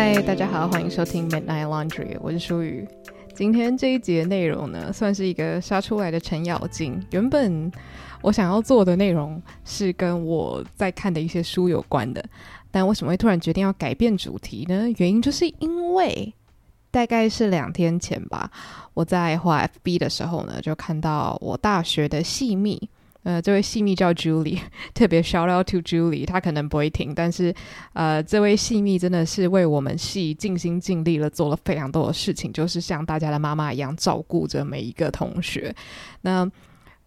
嗨，大家好，欢迎收听 Midnight Laundry，我是舒雨。今天这一节内容呢，算是一个杀出来的程咬金。原本我想要做的内容是跟我在看的一些书有关的，但为什么会突然决定要改变主题呢？原因就是因为大概是两天前吧，我在画 FB 的时候呢，就看到我大学的系密。呃，这位戏蜜叫 Julie，特别 shout out to Julie，她可能不会听，但是呃，这位戏蜜真的是为我们戏尽心尽力了，做了非常多的事情，就是像大家的妈妈一样照顾着每一个同学。那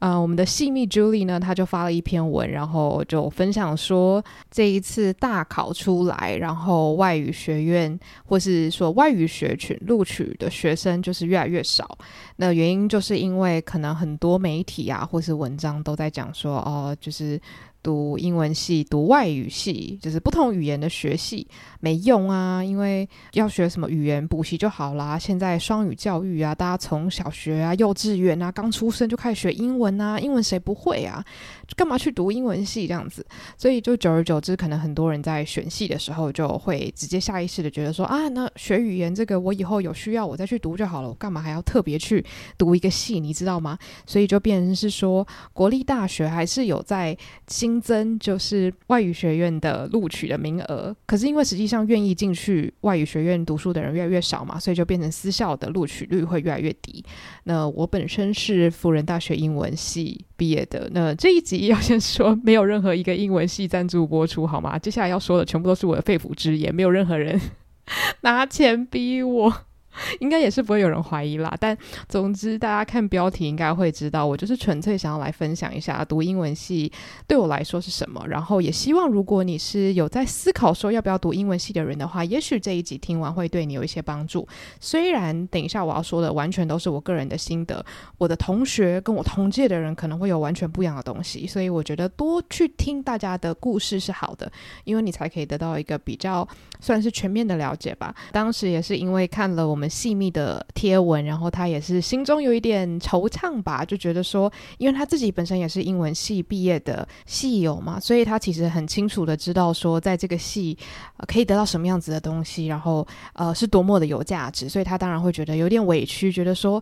啊、我们的细密 Julie 呢，他就发了一篇文，然后就分享说，这一次大考出来，然后外语学院或是说外语学群录取的学生就是越来越少。那原因就是因为可能很多媒体啊，或是文章都在讲说，哦，就是。读英文系、读外语系，就是不同语言的学系没用啊，因为要学什么语言补习就好啦。现在双语教育啊，大家从小学啊、幼稚园啊，刚出生就开始学英文啊，英文谁不会啊？干嘛去读英文系这样子？所以就久而久之，可能很多人在选系的时候就会直接下意识的觉得说啊，那学语言这个我以后有需要我再去读就好了，我干嘛还要特别去读一个系？你知道吗？所以就变成是说，国立大学还是有在新。新增就是外语学院的录取的名额，可是因为实际上愿意进去外语学院读书的人越来越少嘛，所以就变成私校的录取率会越来越低。那我本身是辅仁大学英文系毕业的，那这一集要先说，没有任何一个英文系赞助播出，好吗？接下来要说的全部都是我的肺腑之言，没有任何人 拿钱逼我。应该也是不会有人怀疑啦，但总之大家看标题应该会知道，我就是纯粹想要来分享一下读英文系对我来说是什么，然后也希望如果你是有在思考说要不要读英文系的人的话，也许这一集听完会对你有一些帮助。虽然等一下我要说的完全都是我个人的心得，我的同学跟我同届的人可能会有完全不一样的东西，所以我觉得多去听大家的故事是好的，因为你才可以得到一个比较算是全面的了解吧。当时也是因为看了我们。我们细密的贴文，然后他也是心中有一点惆怅吧，就觉得说，因为他自己本身也是英文系毕业的系友嘛，所以他其实很清楚的知道说，在这个系，可以得到什么样子的东西，然后呃是多么的有价值，所以他当然会觉得有点委屈，觉得说。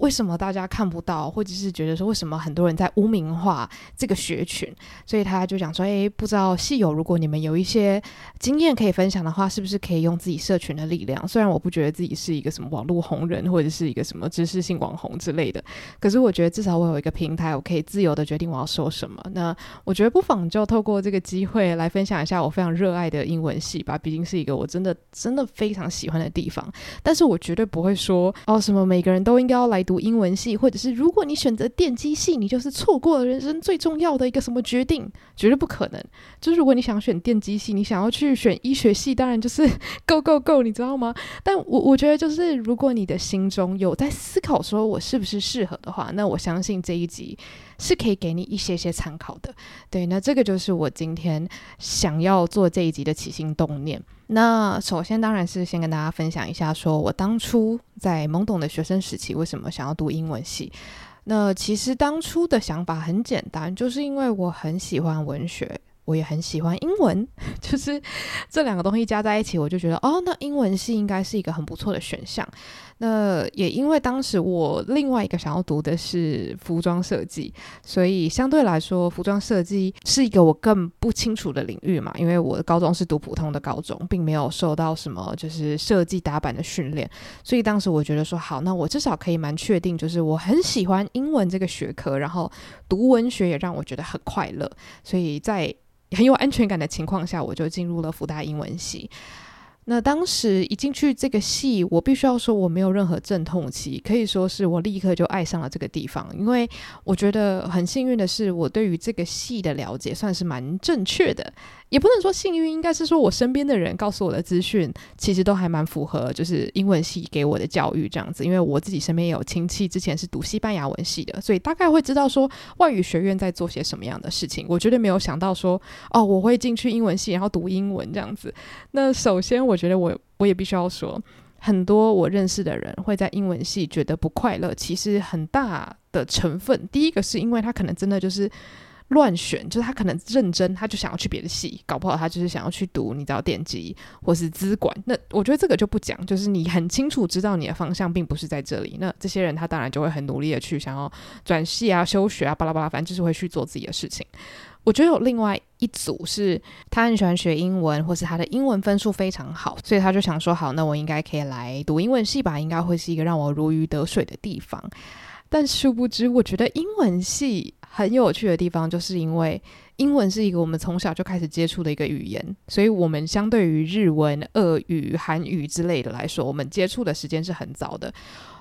为什么大家看不到，或者是觉得说为什么很多人在污名化这个学群？所以他就讲说：“诶，不知道戏友，如果你们有一些经验可以分享的话，是不是可以用自己社群的力量？虽然我不觉得自己是一个什么网络红人，或者是一个什么知识性网红之类的，可是我觉得至少我有一个平台，我可以自由的决定我要说什么。那我觉得不妨就透过这个机会来分享一下我非常热爱的英文系吧，毕竟是一个我真的真的非常喜欢的地方。但是我绝对不会说哦什么每个人都应该要来。”读英文系，或者是如果你选择电机系，你就是错过了人生最重要的一个什么决定，绝对不可能。就是如果你想选电机系，你想要去选医学系，当然就是 go go go，你知道吗？但我我觉得就是如果你的心中有在思考说我是不是适合的话，那我相信这一集是可以给你一些些参考的。对，那这个就是我今天想要做这一集的起心动念。那首先当然是先跟大家分享一下，说我当初在懵懂的学生时期为什么想要读英文系。那其实当初的想法很简单，就是因为我很喜欢文学。我也很喜欢英文，就是这两个东西加在一起，我就觉得哦，那英文系应该是一个很不错的选项。那也因为当时我另外一个想要读的是服装设计，所以相对来说，服装设计是一个我更不清楚的领域嘛。因为我的高中是读普通的高中，并没有受到什么就是设计打板的训练，所以当时我觉得说好，那我至少可以蛮确定，就是我很喜欢英文这个学科，然后读文学也让我觉得很快乐，所以在。很有安全感的情况下，我就进入了福大英文系。那当时一进去这个戏，我必须要说我没有任何阵痛期，可以说是我立刻就爱上了这个地方。因为我觉得很幸运的是，我对于这个戏的了解算是蛮正确的。也不能说幸运，应该是说我身边的人告诉我的资讯，其实都还蛮符合，就是英文系给我的教育这样子。因为我自己身边也有亲戚之前是读西班牙文系的，所以大概会知道说外语学院在做些什么样的事情。我绝对没有想到说，哦，我会进去英文系，然后读英文这样子。那首先，我觉得我我也必须要说，很多我认识的人会在英文系觉得不快乐，其实很大的成分，第一个是因为他可能真的就是。乱选，就是他可能认真，他就想要去别的系，搞不好他就是想要去读你知道电机或是资管。那我觉得这个就不讲，就是你很清楚知道你的方向并不是在这里。那这些人他当然就会很努力的去想要转系啊、休学啊、巴拉巴拉，反正就是会去做自己的事情。我觉得有另外一组是他很喜欢学英文，或是他的英文分数非常好，所以他就想说：好，那我应该可以来读英文系吧，应该会是一个让我如鱼得水的地方。但殊不知，我觉得英文系很有趣的地方，就是因为英文是一个我们从小就开始接触的一个语言，所以我们相对于日文、俄语、韩语之类的来说，我们接触的时间是很早的。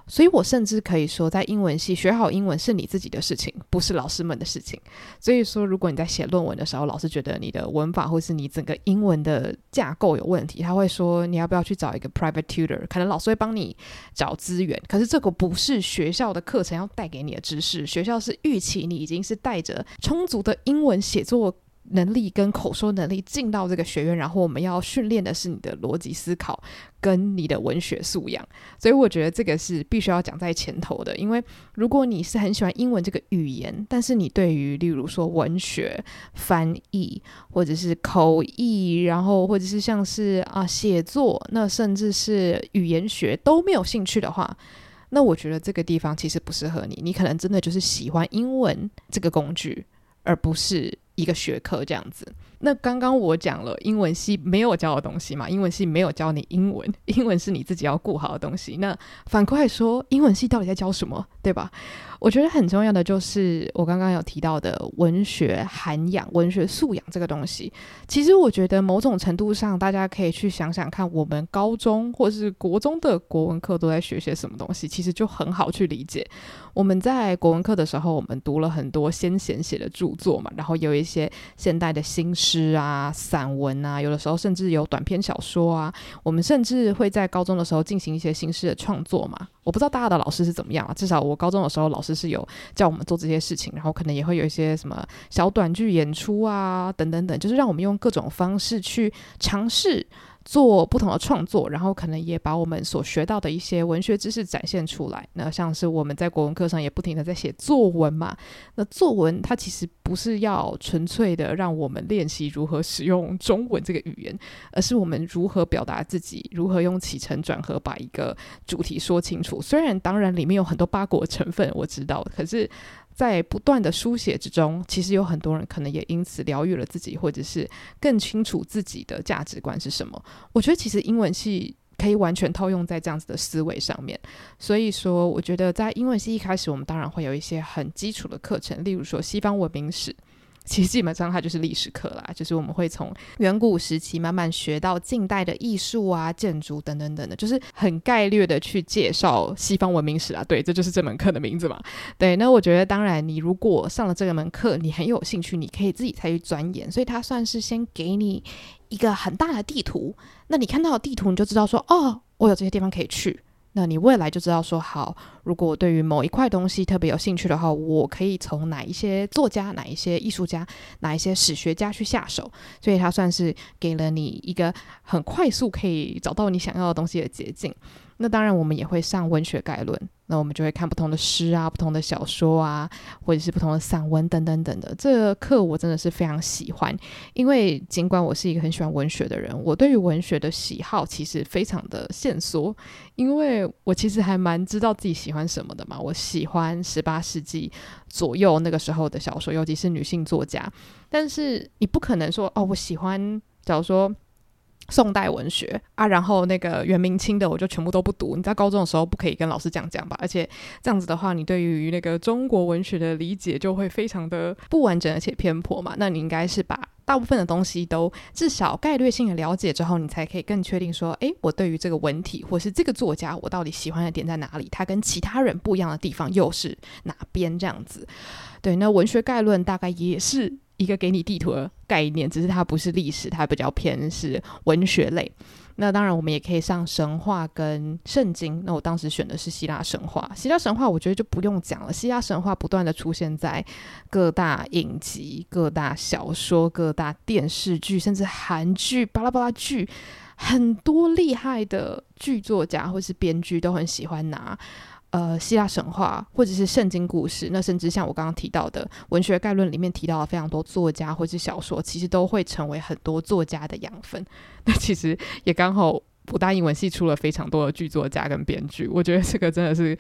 所以我甚至可以说，在英文系学好英文是你自己的事情，不是老师们的事情。所以说，如果你在写论文的时候，老师觉得你的文法或是你整个英文的架构有问题，他会说你要不要去找一个 private tutor，可能老师会帮你找资源。可是这个不是学校的课程要带给你的知识，学校是预期你已经是带着充足的英文写作能力跟口说能力进到这个学院，然后我们要训练的是你的逻辑思考跟你的文学素养，所以我觉得这个是必须要讲在前头的。因为如果你是很喜欢英文这个语言，但是你对于例如说文学、翻译或者是口译，然后或者是像是啊写作，那甚至是语言学都没有兴趣的话，那我觉得这个地方其实不适合你。你可能真的就是喜欢英文这个工具，而不是。一个学科这样子，那刚刚我讲了英文系没有教的东西嘛，英文系没有教你英文，英文是你自己要顾好的东西。那反过来说，英文系到底在教什么，对吧？我觉得很重要的就是我刚刚有提到的文学涵养、文学素养这个东西。其实我觉得某种程度上，大家可以去想想看，我们高中或是国中的国文课都在学些什么东西，其实就很好去理解。我们在国文课的时候，我们读了很多先贤写的著作嘛，然后有一一些现代的新诗啊、散文啊，有的时候甚至有短篇小说啊。我们甚至会在高中的时候进行一些新诗的创作嘛。我不知道大家的老师是怎么样啊，至少我高中的时候，老师是有叫我们做这些事情，然后可能也会有一些什么小短剧演出啊，等等等，就是让我们用各种方式去尝试。做不同的创作，然后可能也把我们所学到的一些文学知识展现出来。那像是我们在国文课上也不停地在写作文嘛。那作文它其实不是要纯粹的让我们练习如何使用中文这个语言，而是我们如何表达自己，如何用起承转合把一个主题说清楚。虽然当然里面有很多八股成分，我知道，可是。在不断的书写之中，其实有很多人可能也因此疗愈了自己，或者是更清楚自己的价值观是什么。我觉得其实英文系可以完全套用在这样子的思维上面。所以说，我觉得在英文系一开始，我们当然会有一些很基础的课程，例如说西方文明史。其实基本上它就是历史课啦，就是我们会从远古时期慢慢学到近代的艺术啊、建筑等等等的，就是很概略的去介绍西方文明史啊。对，这就是这门课的名字嘛。对，那我觉得当然，你如果上了这个门课，你很有兴趣，你可以自己再去钻研。所以它算是先给你一个很大的地图，那你看到地图，你就知道说，哦，我有这些地方可以去。那你未来就知道说，好，如果对于某一块东西特别有兴趣的话，我可以从哪一些作家、哪一些艺术家、哪一些史学家去下手。所以它算是给了你一个很快速可以找到你想要的东西的捷径。那当然，我们也会上文学概论。那我们就会看不同的诗啊，不同的小说啊，或者是不同的散文等等等的。这个课我真的是非常喜欢，因为尽管我是一个很喜欢文学的人，我对于文学的喜好其实非常的限缩，因为我其实还蛮知道自己喜欢什么的嘛。我喜欢十八世纪左右那个时候的小说，尤其是女性作家。但是你不可能说哦，我喜欢，假如说。宋代文学啊，然后那个元明清的我就全部都不读。你在高中的时候不可以跟老师讲讲吧？而且这样子的话，你对于那个中国文学的理解就会非常的不完整而且偏颇嘛。那你应该是把大部分的东西都至少概略性的了解之后，你才可以更确定说，诶，我对于这个文体或是这个作家，我到底喜欢的点在哪里？他跟其他人不一样的地方又是哪边？这样子，对，那文学概论大概也是。一个给你地图的概念，只是它不是历史，它比较偏是文学类。那当然，我们也可以上神话跟圣经。那我当时选的是希腊神话。希腊神话我觉得就不用讲了。希腊神话不断的出现在各大影集、各大小说、各大电视剧，甚至韩剧、巴拉巴拉剧，很多厉害的剧作家或是编剧都很喜欢拿。呃希腊神话或者是圣经故事，那甚至像我刚刚提到的文学概论里面提到的非常多作家或是小说，其实都会成为很多作家的养分。那其实也刚好。辅大英文系出了非常多的剧作家跟编剧，我觉得这个真的是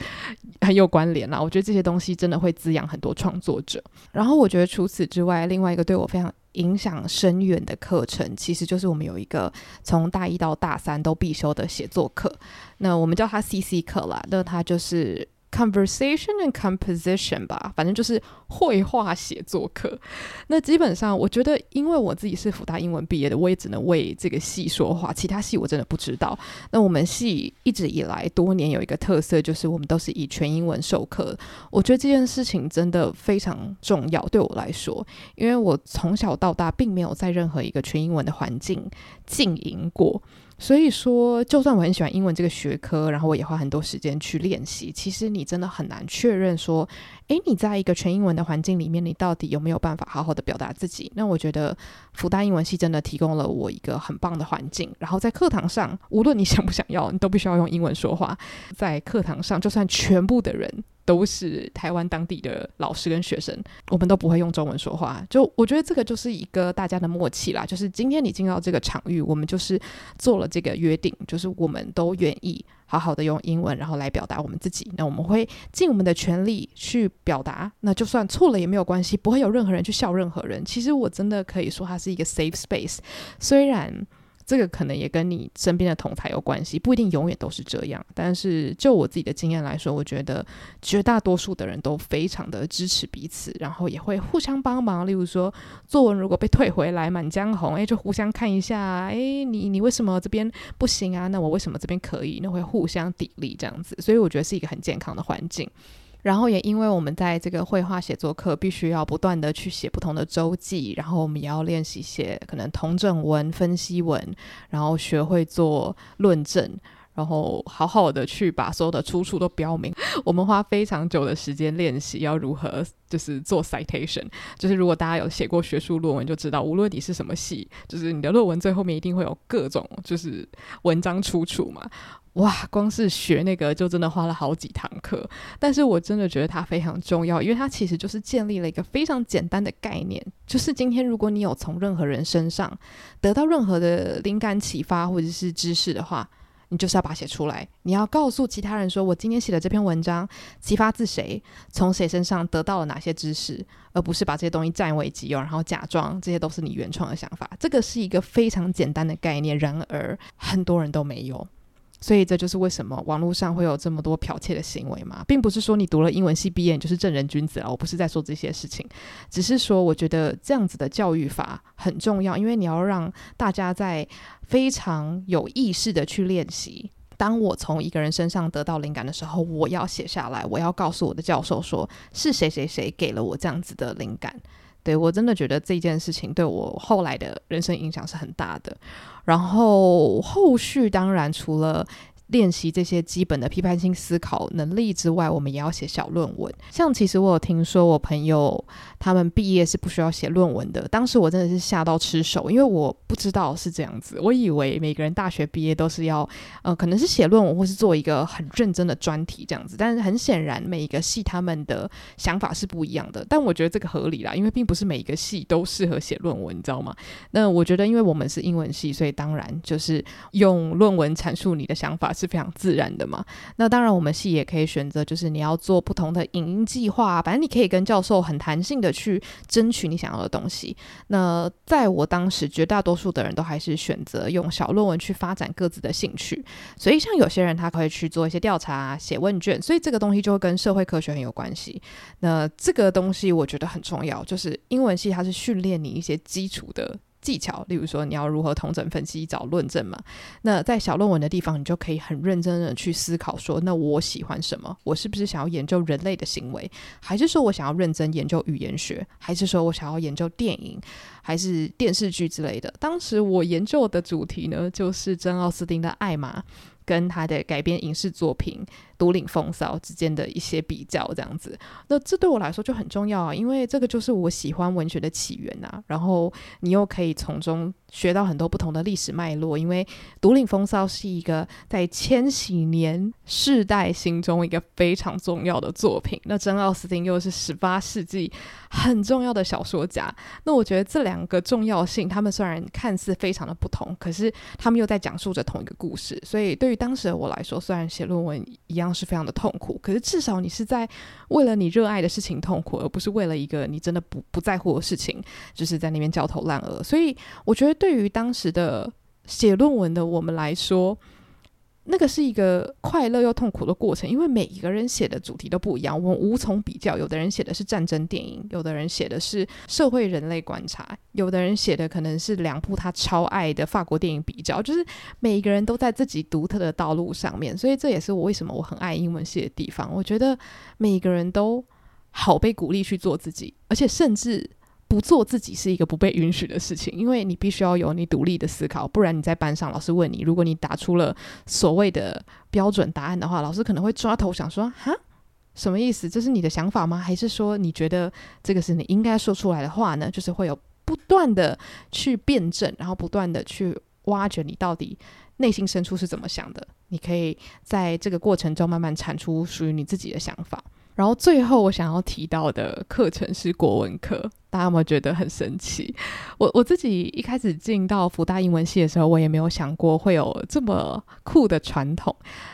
很有关联啦。我觉得这些东西真的会滋养很多创作者。然后我觉得除此之外，另外一个对我非常影响深远的课程，其实就是我们有一个从大一到大三都必修的写作课。那我们叫它 CC 课啦，那它就是。Conversation and composition 吧，反正就是绘画写作课。那基本上，我觉得，因为我自己是辅大英文毕业的，我也只能为这个系说话。其他系我真的不知道。那我们系一直以来多年有一个特色，就是我们都是以全英文授课。我觉得这件事情真的非常重要，对我来说，因为我从小到大并没有在任何一个全英文的环境经营过。所以说，就算我很喜欢英文这个学科，然后我也花很多时间去练习，其实你真的很难确认说，诶，你在一个全英文的环境里面，你到底有没有办法好好的表达自己？那我觉得辅大英文系真的提供了我一个很棒的环境。然后在课堂上，无论你想不想要，你都必须要用英文说话。在课堂上，就算全部的人。都是台湾当地的老师跟学生，我们都不会用中文说话。就我觉得这个就是一个大家的默契啦。就是今天你进到这个场域，我们就是做了这个约定，就是我们都愿意好好的用英文，然后来表达我们自己。那我们会尽我们的全力去表达。那就算错了也没有关系，不会有任何人去笑任何人。其实我真的可以说它是一个 safe space，虽然。这个可能也跟你身边的同台有关系，不一定永远都是这样。但是就我自己的经验来说，我觉得绝大多数的人都非常的支持彼此，然后也会互相帮忙。例如说，作文如果被退回来，《满江红》哎，就互相看一下，哎，你你为什么这边不行啊？那我为什么这边可以？那会互相砥砺这样子，所以我觉得是一个很健康的环境。然后也因为我们在这个绘画写作课，必须要不断的去写不同的周记，然后我们也要练习写可能同正文、分析文，然后学会做论证，然后好好的去把所有的出处都标明。我们花非常久的时间练习要如何就是做 citation，就是如果大家有写过学术论文，就知道无论你是什么系，就是你的论文最后面一定会有各种就是文章出处嘛。哇，光是学那个就真的花了好几堂课，但是我真的觉得它非常重要，因为它其实就是建立了一个非常简单的概念，就是今天如果你有从任何人身上得到任何的灵感启发或者是知识的话，你就是要把它写出来，你要告诉其他人说，我今天写的这篇文章启发自谁，从谁身上得到了哪些知识，而不是把这些东西占为己有，然后假装这些都是你原创的想法。这个是一个非常简单的概念，然而很多人都没有。所以这就是为什么网络上会有这么多剽窃的行为嘛，并不是说你读了英文系毕业你就是正人君子了，我不是在说这些事情，只是说我觉得这样子的教育法很重要，因为你要让大家在非常有意识的去练习。当我从一个人身上得到灵感的时候，我要写下来，我要告诉我的教授说是谁谁谁给了我这样子的灵感。对，我真的觉得这件事情对我后来的人生影响是很大的。然后后续当然除了练习这些基本的批判性思考能力之外，我们也要写小论文。像其实我有听说，我朋友他们毕业是不需要写论文的。当时我真的是吓到吃手，因为我不知道是这样子。我以为每个人大学毕业都是要，呃，可能是写论文或是做一个很认真的专题这样子。但是很显然，每一个系他们的想法是不一样的。但我觉得这个合理啦，因为并不是每一个系都适合写论文，你知道吗？那我觉得，因为我们是英文系，所以当然就是用论文阐述你的想法。是非常自然的嘛。那当然，我们系也可以选择，就是你要做不同的影音计划，反正你可以跟教授很弹性的去争取你想要的东西。那在我当时，绝大多数的人都还是选择用小论文去发展各自的兴趣。所以，像有些人他可以去做一些调查、写问卷，所以这个东西就会跟社会科学很有关系。那这个东西我觉得很重要，就是英文系它是训练你一些基础的。技巧，例如说你要如何同整分析、找论证嘛？那在小论文的地方，你就可以很认真的去思考说，那我喜欢什么？我是不是想要研究人类的行为？还是说我想要认真研究语言学？还是说我想要研究电影？还是电视剧之类的？当时我研究的主题呢，就是珍奥斯汀的《艾玛》。跟他的改编影视作品《独领风骚》之间的一些比较，这样子，那这对我来说就很重要啊，因为这个就是我喜欢文学的起源啊。然后你又可以从中学到很多不同的历史脉络，因为《独领风骚》是一个在千禧年世代心中一个非常重要的作品。那珍·奥斯汀又是十八世纪很重要的小说家。那我觉得这两个重要性，他们虽然看似非常的不同，可是他们又在讲述着同一个故事。所以对于当时的我来说，虽然写论文一样是非常的痛苦，可是至少你是在为了你热爱的事情痛苦，而不是为了一个你真的不不在乎的事情，就是在那边焦头烂额。所以我觉得。对于当时的写论文的我们来说，那个是一个快乐又痛苦的过程，因为每一个人写的主题都不一样，我们无从比较。有的人写的是战争电影，有的人写的是社会人类观察，有的人写的可能是两部他超爱的法国电影比较，就是每一个人都在自己独特的道路上面，所以这也是我为什么我很爱英文系的地方。我觉得每一个人都好被鼓励去做自己，而且甚至。不做自己是一个不被允许的事情，因为你必须要有你独立的思考，不然你在班上，老师问你，如果你答出了所谓的标准答案的话，老师可能会抓头想说：“哈，什么意思？这是你的想法吗？还是说你觉得这个是你应该说出来的话呢？”就是会有不断的去辩证，然后不断的去挖掘你到底内心深处是怎么想的。你可以在这个过程中慢慢产出属于你自己的想法。然后最后我想要提到的课程是国文课，大家有没有觉得很神奇？我我自己一开始进到福大英文系的时候，我也没有想过会有这么酷的传统。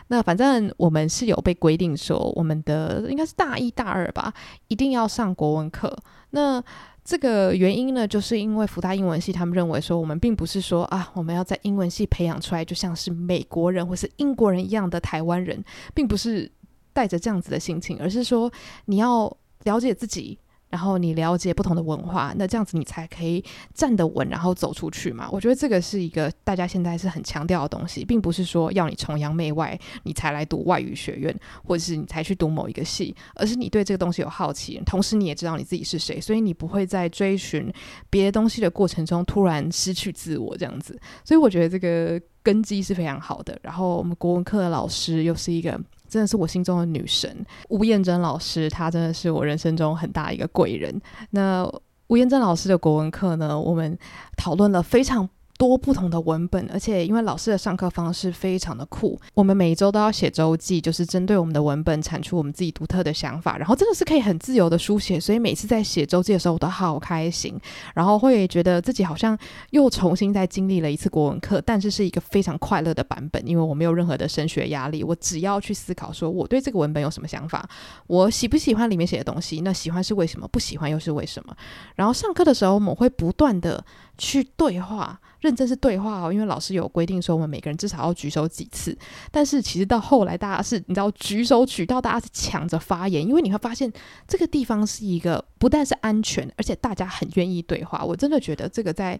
那反正我们是有被规定说，我们的应该是大一大二吧，一定要上国文课。那这个原因呢，就是因为福大英文系他们认为说，我们并不是说啊，我们要在英文系培养出来就像是美国人或是英国人一样的台湾人，并不是。带着这样子的心情，而是说你要了解自己，然后你了解不同的文化，那这样子你才可以站得稳，然后走出去嘛。我觉得这个是一个大家现在是很强调的东西，并不是说要你崇洋媚外，你才来读外语学院，或者是你才去读某一个系，而是你对这个东西有好奇，同时你也知道你自己是谁，所以你不会在追寻别的东西的过程中突然失去自我这样子。所以我觉得这个根基是非常好的。然后我们国文课的老师又是一个。真的是我心中的女神吴彦珍老师，她真的是我人生中很大一个贵人。那吴彦珍老师的国文课呢，我们讨论了非常多不同的文本，而且因为老师的上课方式非常的酷，我们每一周都要写周记，就是针对我们的文本产出我们自己独特的想法，然后真的是可以很自由的书写，所以每次在写周记的时候，我都好开心，然后会觉得自己好像又重新再经历了一次国文课，但是是一个非常快乐的版本，因为我没有任何的升学压力，我只要去思考说我对这个文本有什么想法，我喜不喜欢里面写的东西，那喜欢是为什么，不喜欢又是为什么，然后上课的时候我们会不断的去对话。认真是对话哦，因为老师有规定说我们每个人至少要举手几次。但是其实到后来，大家是你知道举手举到大家是抢着发言，因为你会发现这个地方是一个不但是安全，而且大家很愿意对话。我真的觉得这个在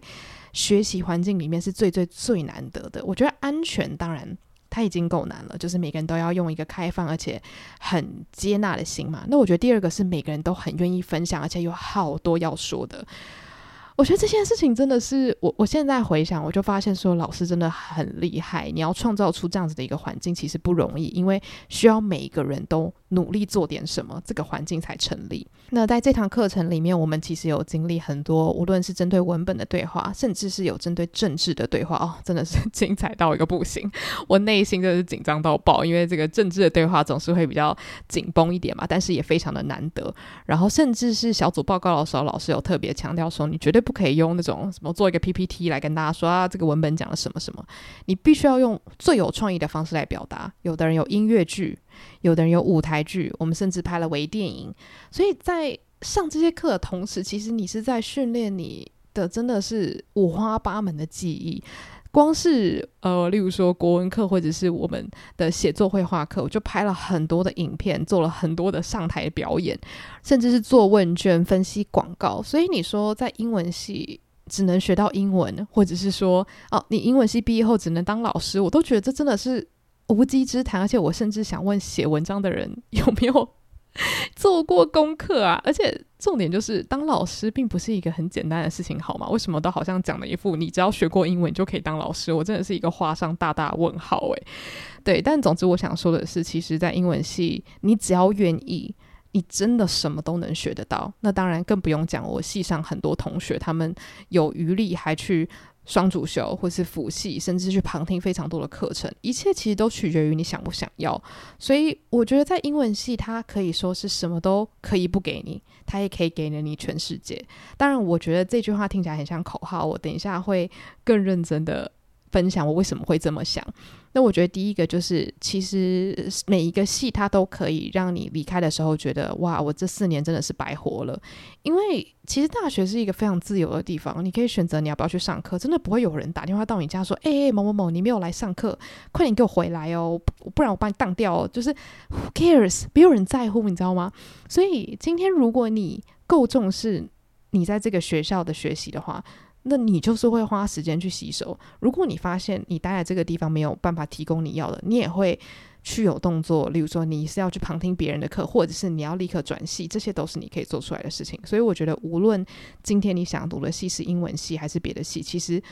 学习环境里面是最最最难得的。我觉得安全当然它已经够难了，就是每个人都要用一个开放而且很接纳的心嘛。那我觉得第二个是每个人都很愿意分享，而且有好多要说的。我觉得这件事情真的是我，我现在回想，我就发现说老师真的很厉害。你要创造出这样子的一个环境，其实不容易，因为需要每一个人都努力做点什么，这个环境才成立。那在这堂课程里面，我们其实有经历很多，无论是针对文本的对话，甚至是有针对政治的对话，哦，真的是精彩到一个不行。我内心真的是紧张到爆，因为这个政治的对话总是会比较紧绷一点嘛，但是也非常的难得。然后甚至是小组报告的时候，老师有特别强调说，你绝对不可以用那种什么做一个 PPT 来跟大家说啊，这个文本讲了什么什么，你必须要用最有创意的方式来表达。有的人有音乐剧，有的人有舞台剧，我们甚至拍了微电影。所以在上这些课的同时，其实你是在训练你的真的是五花八门的记忆。光是呃，例如说国文课或者是我们的写作绘画课，我就拍了很多的影片，做了很多的上台表演，甚至是做问卷、分析广告。所以你说在英文系只能学到英文，或者是说哦，你英文系毕业后只能当老师，我都觉得这真的是无稽之谈。而且我甚至想问写文章的人 有没有做过功课啊？而且重点就是，当老师并不是一个很简单的事情，好吗？为什么都好像讲了一副你只要学过英文就可以当老师？我真的是一个画上大大问号诶。对，但总之我想说的是，其实，在英文系，你只要愿意，你真的什么都能学得到。那当然更不用讲，我系上很多同学，他们有余力还去双主修，或是辅系，甚至去旁听非常多的课程，一切其实都取决于你想不想要。所以我觉得在英文系，它可以说是什么都可以不给你，它也可以给了你全世界。当然，我觉得这句话听起来很像口号，我等一下会更认真的。分享我为什么会这么想。那我觉得第一个就是，其实每一个系它都可以让你离开的时候觉得，哇，我这四年真的是白活了。因为其实大学是一个非常自由的地方，你可以选择你要不要去上课，真的不会有人打电话到你家说，哎、某某某，你没有来上课，快点给我回来哦，不然我把你当掉哦。就是 Who cares？没有人在乎，你知道吗？所以今天如果你够重视你在这个学校的学习的话，那你就是会花时间去吸收。如果你发现你待在这个地方没有办法提供你要的，你也会去有动作。例如说，你是要去旁听别人的课，或者是你要立刻转系，这些都是你可以做出来的事情。所以我觉得，无论今天你想读的系是英文系还是别的系，其实。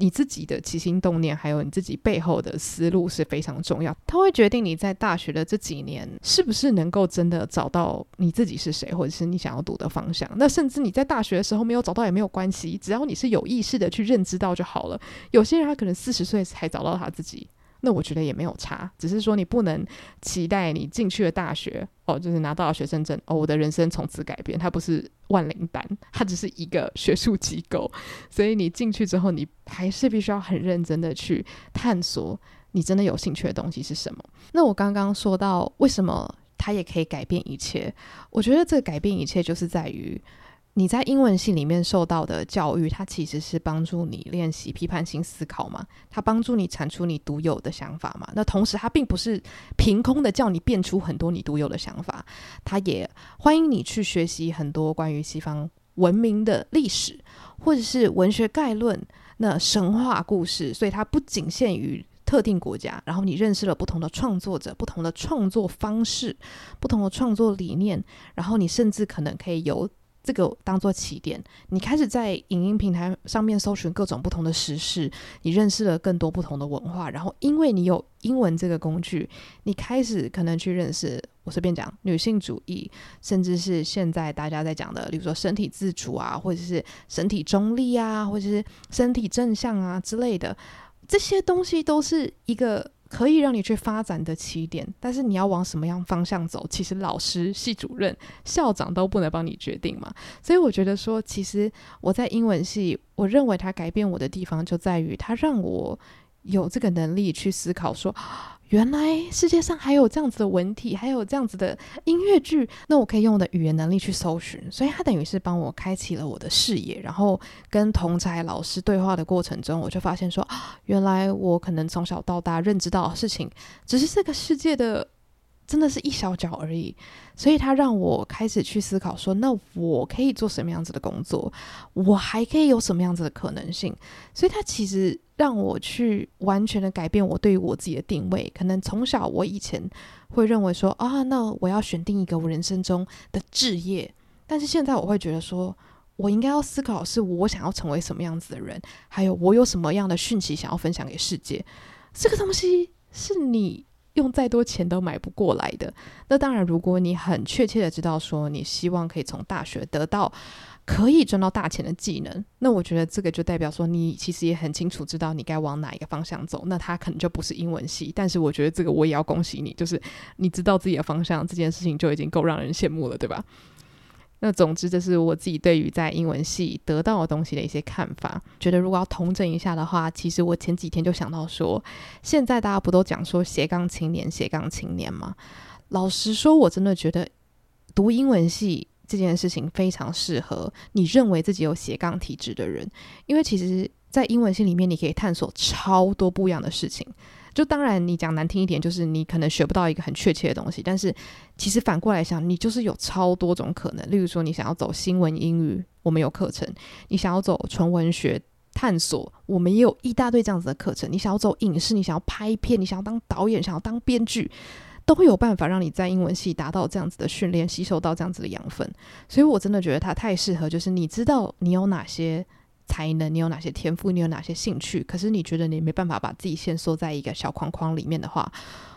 你自己的起心动念，还有你自己背后的思路是非常重要，它会决定你在大学的这几年是不是能够真的找到你自己是谁，或者是你想要读的方向。那甚至你在大学的时候没有找到也没有关系，只要你是有意识的去认知到就好了。有些人他可能四十岁才找到他自己。那我觉得也没有差，只是说你不能期待你进去了大学哦，就是拿到了学生证哦，我的人生从此改变。它不是万灵丹，它只是一个学术机构，所以你进去之后，你还是必须要很认真的去探索你真的有兴趣的东西是什么。那我刚刚说到为什么它也可以改变一切，我觉得这个改变一切就是在于。你在英文系里面受到的教育，它其实是帮助你练习批判性思考嘛，它帮助你产出你独有的想法嘛。那同时，它并不是凭空的叫你变出很多你独有的想法，它也欢迎你去学习很多关于西方文明的历史，或者是文学概论、那神话故事。所以它不仅限于特定国家，然后你认识了不同的创作者、不同的创作方式、不同的创作理念，然后你甚至可能可以有。这个当做起点，你开始在影音平台上面搜寻各种不同的时事，你认识了更多不同的文化，然后因为你有英文这个工具，你开始可能去认识，我随便讲女性主义，甚至是现在大家在讲的，比如说身体自主啊，或者是身体中立啊，或者是身体正向啊之类的，这些东西都是一个。可以让你去发展的起点，但是你要往什么样方向走，其实老师、系主任、校长都不能帮你决定嘛。所以我觉得说，其实我在英文系，我认为它改变我的地方就在于，它让我有这个能力去思考说。原来世界上还有这样子的文体，还有这样子的音乐剧，那我可以用我的语言能力去搜寻，所以它等于是帮我开启了我的视野。然后跟同才老师对话的过程中，我就发现说，啊，原来我可能从小到大认知到的事情，只是这个世界的。真的是一小角而已，所以他让我开始去思考说，那我可以做什么样子的工作？我还可以有什么样子的可能性？所以他其实让我去完全的改变我对于我自己的定位。可能从小我以前会认为说，啊，那我要选定一个我人生中的置业，但是现在我会觉得说，我应该要思考是我想要成为什么样子的人，还有我有什么样的讯息想要分享给世界。这个东西是你。用再多钱都买不过来的。那当然，如果你很确切的知道说你希望可以从大学得到可以赚到大钱的技能，那我觉得这个就代表说你其实也很清楚知道你该往哪一个方向走。那它可能就不是英文系，但是我觉得这个我也要恭喜你，就是你知道自己的方向，这件事情就已经够让人羡慕了，对吧？那总之，这是我自己对于在英文系得到的东西的一些看法。觉得如果要统整一下的话，其实我前几天就想到说，现在大家不都讲说斜杠青年、斜杠青年吗？老实说，我真的觉得读英文系这件事情非常适合你认为自己有斜杠体质的人，因为其实，在英文系里面，你可以探索超多不一样的事情。就当然，你讲难听一点，就是你可能学不到一个很确切的东西。但是，其实反过来想，你就是有超多种可能。例如说，你想要走新闻英语，我们有课程；你想要走纯文学探索，我们也有一大堆这样子的课程。你想要走影视，你想要拍片，你想要当导演，想要当编剧，都会有办法让你在英文系达到这样子的训练，吸收到这样子的养分。所以我真的觉得它太适合，就是你知道你有哪些。才能，你有哪些天赋？你有哪些兴趣？可是你觉得你没办法把自己限缩在一个小框框里面的话，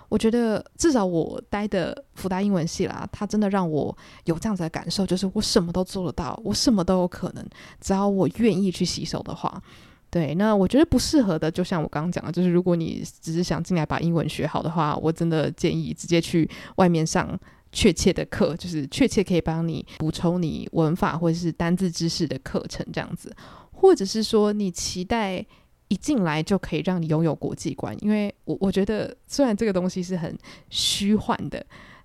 我觉得至少我待的福大英文系啦，它真的让我有这样子的感受，就是我什么都做得到，我什么都有可能，只要我愿意去吸收的话。对，那我觉得不适合的，就像我刚刚讲的，就是如果你只是想进来把英文学好的话，我真的建议直接去外面上确切的课，就是确切可以帮你补充你文法或者是单字知识的课程这样子，或者是说你期待一进来就可以让你拥有国际观，因为我我觉得虽然这个东西是很虚幻的。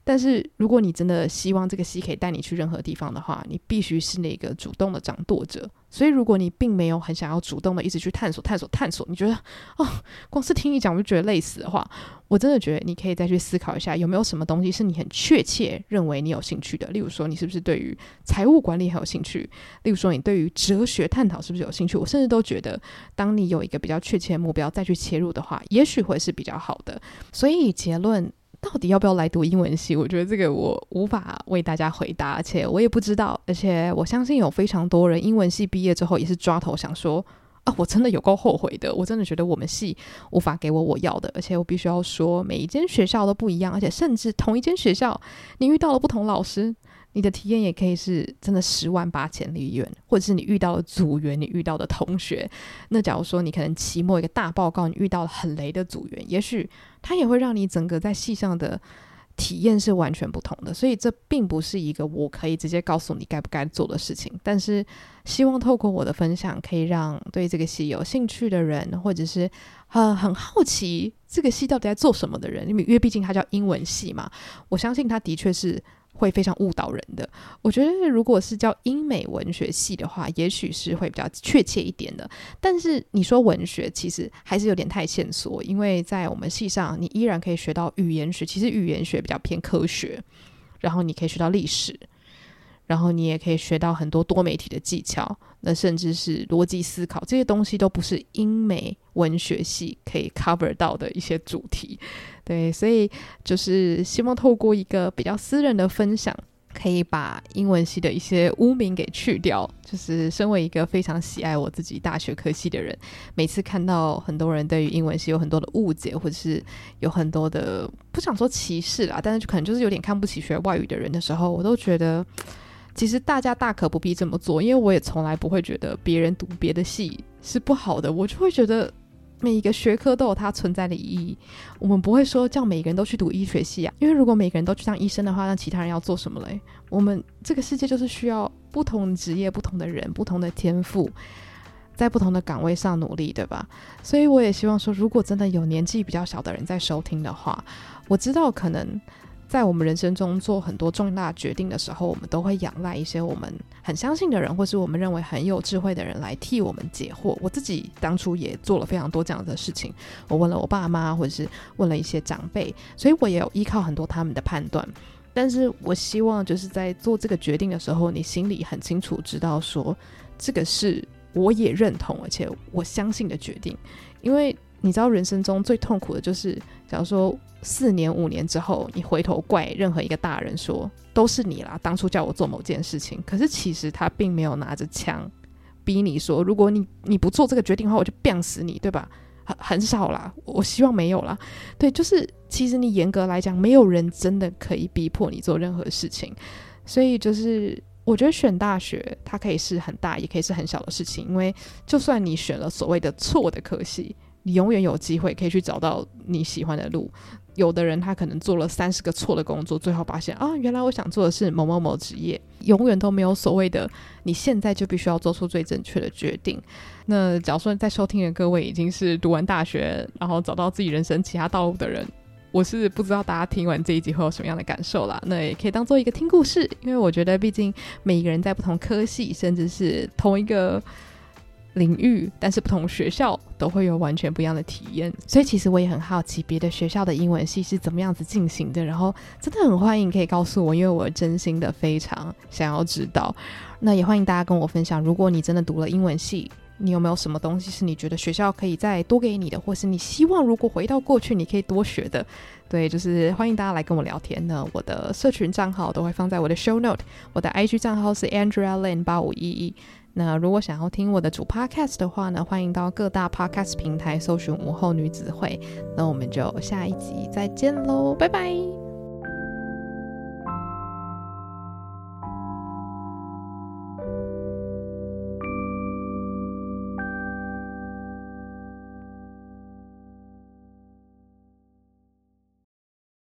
但是，如果你真的希望这个系可以带你去任何地方的话，你必须是那个主动的掌舵者。所以，如果你并没有很想要主动的一直去探索、探索、探索，你觉得哦，光是听你讲我就觉得累死的话，我真的觉得你可以再去思考一下，有没有什么东西是你很确切认为你有兴趣的。例如说，你是不是对于财务管理很有兴趣？例如说，你对于哲学探讨是不是有兴趣？我甚至都觉得，当你有一个比较确切的目标再去切入的话，也许会是比较好的。所以结论。到底要不要来读英文系？我觉得这个我无法为大家回答，而且我也不知道。而且我相信有非常多人英文系毕业之后也是抓头想说：啊，我真的有够后悔的。我真的觉得我们系无法给我我要的。而且我必须要说，每一间学校都不一样，而且甚至同一间学校，你遇到了不同老师。你的体验也可以是真的十万八千里远，或者是你遇到的组员，你遇到的同学。那假如说你可能期末一个大报告，你遇到了很雷的组员，也许他也会让你整个在系上的体验是完全不同的。所以这并不是一个我可以直接告诉你该不该做的事情。但是希望透过我的分享，可以让对这个系有兴趣的人，或者是很很好奇这个系到底在做什么的人，因为因为毕竟它叫英文系嘛，我相信它的确是。会非常误导人的。我觉得，如果是叫英美文学系的话，也许是会比较确切一点的。但是你说文学，其实还是有点太线索，因为在我们系上，你依然可以学到语言学。其实语言学比较偏科学，然后你可以学到历史。然后你也可以学到很多多媒体的技巧，那甚至是逻辑思考，这些东西都不是英美文学系可以 cover 到的一些主题。对，所以就是希望透过一个比较私人的分享，可以把英文系的一些污名给去掉。就是身为一个非常喜爱我自己大学科系的人，每次看到很多人对于英文系有很多的误解，或者是有很多的不想说歧视啦，但是可能就是有点看不起学外语的人的时候，我都觉得。其实大家大可不必这么做，因为我也从来不会觉得别人读别的系是不好的，我就会觉得每一个学科都有它存在的意义。我们不会说叫每个人都去读医学系啊，因为如果每个人都去当医生的话，那其他人要做什么嘞？我们这个世界就是需要不同职业、不同的人、不同的天赋，在不同的岗位上努力，对吧？所以我也希望说，如果真的有年纪比较小的人在收听的话，我知道可能。在我们人生中做很多重大决定的时候，我们都会仰赖一些我们很相信的人，或是我们认为很有智慧的人来替我们解惑。我自己当初也做了非常多这样的事情，我问了我爸妈，或者是问了一些长辈，所以我也有依靠很多他们的判断。但是我希望就是在做这个决定的时候，你心里很清楚知道说，这个是我也认同而且我相信的决定，因为。你知道人生中最痛苦的就是，假如说四年五年之后，你回头怪任何一个大人说都是你啦，当初叫我做某件事情，可是其实他并没有拿着枪逼你说，如果你你不做这个决定的话，我就鞭死你，对吧？很很少啦，我希望没有啦。对，就是其实你严格来讲，没有人真的可以逼迫你做任何事情，所以就是我觉得选大学它可以是很大，也可以是很小的事情，因为就算你选了所谓的错的科系。你永远有机会可以去找到你喜欢的路。有的人他可能做了三十个错的工作，最后发现啊，原来我想做的是某某某职业。永远都没有所谓的你现在就必须要做出最正确的决定。那假如说在收听的各位已经是读完大学，然后找到自己人生其他道路的人，我是不知道大家听完这一集会有什么样的感受啦。那也可以当做一个听故事，因为我觉得毕竟每一个人在不同科系，甚至是同一个。领域，但是不同学校都会有完全不一样的体验，所以其实我也很好奇别的学校的英文系是怎么样子进行的，然后真的很欢迎可以告诉我，因为我真心的非常想要知道。那也欢迎大家跟我分享，如果你真的读了英文系，你有没有什么东西是你觉得学校可以再多给你的，或是你希望如果回到过去你可以多学的？对，就是欢迎大家来跟我聊天呢。我的社群账号都会放在我的 show note，我的 IG 账号是 Andrea Lin 八五一一。那如果想要听我的主 podcast 的话呢，欢迎到各大 podcast 平台搜寻午后女子会。那我们就下一集再见喽，拜拜。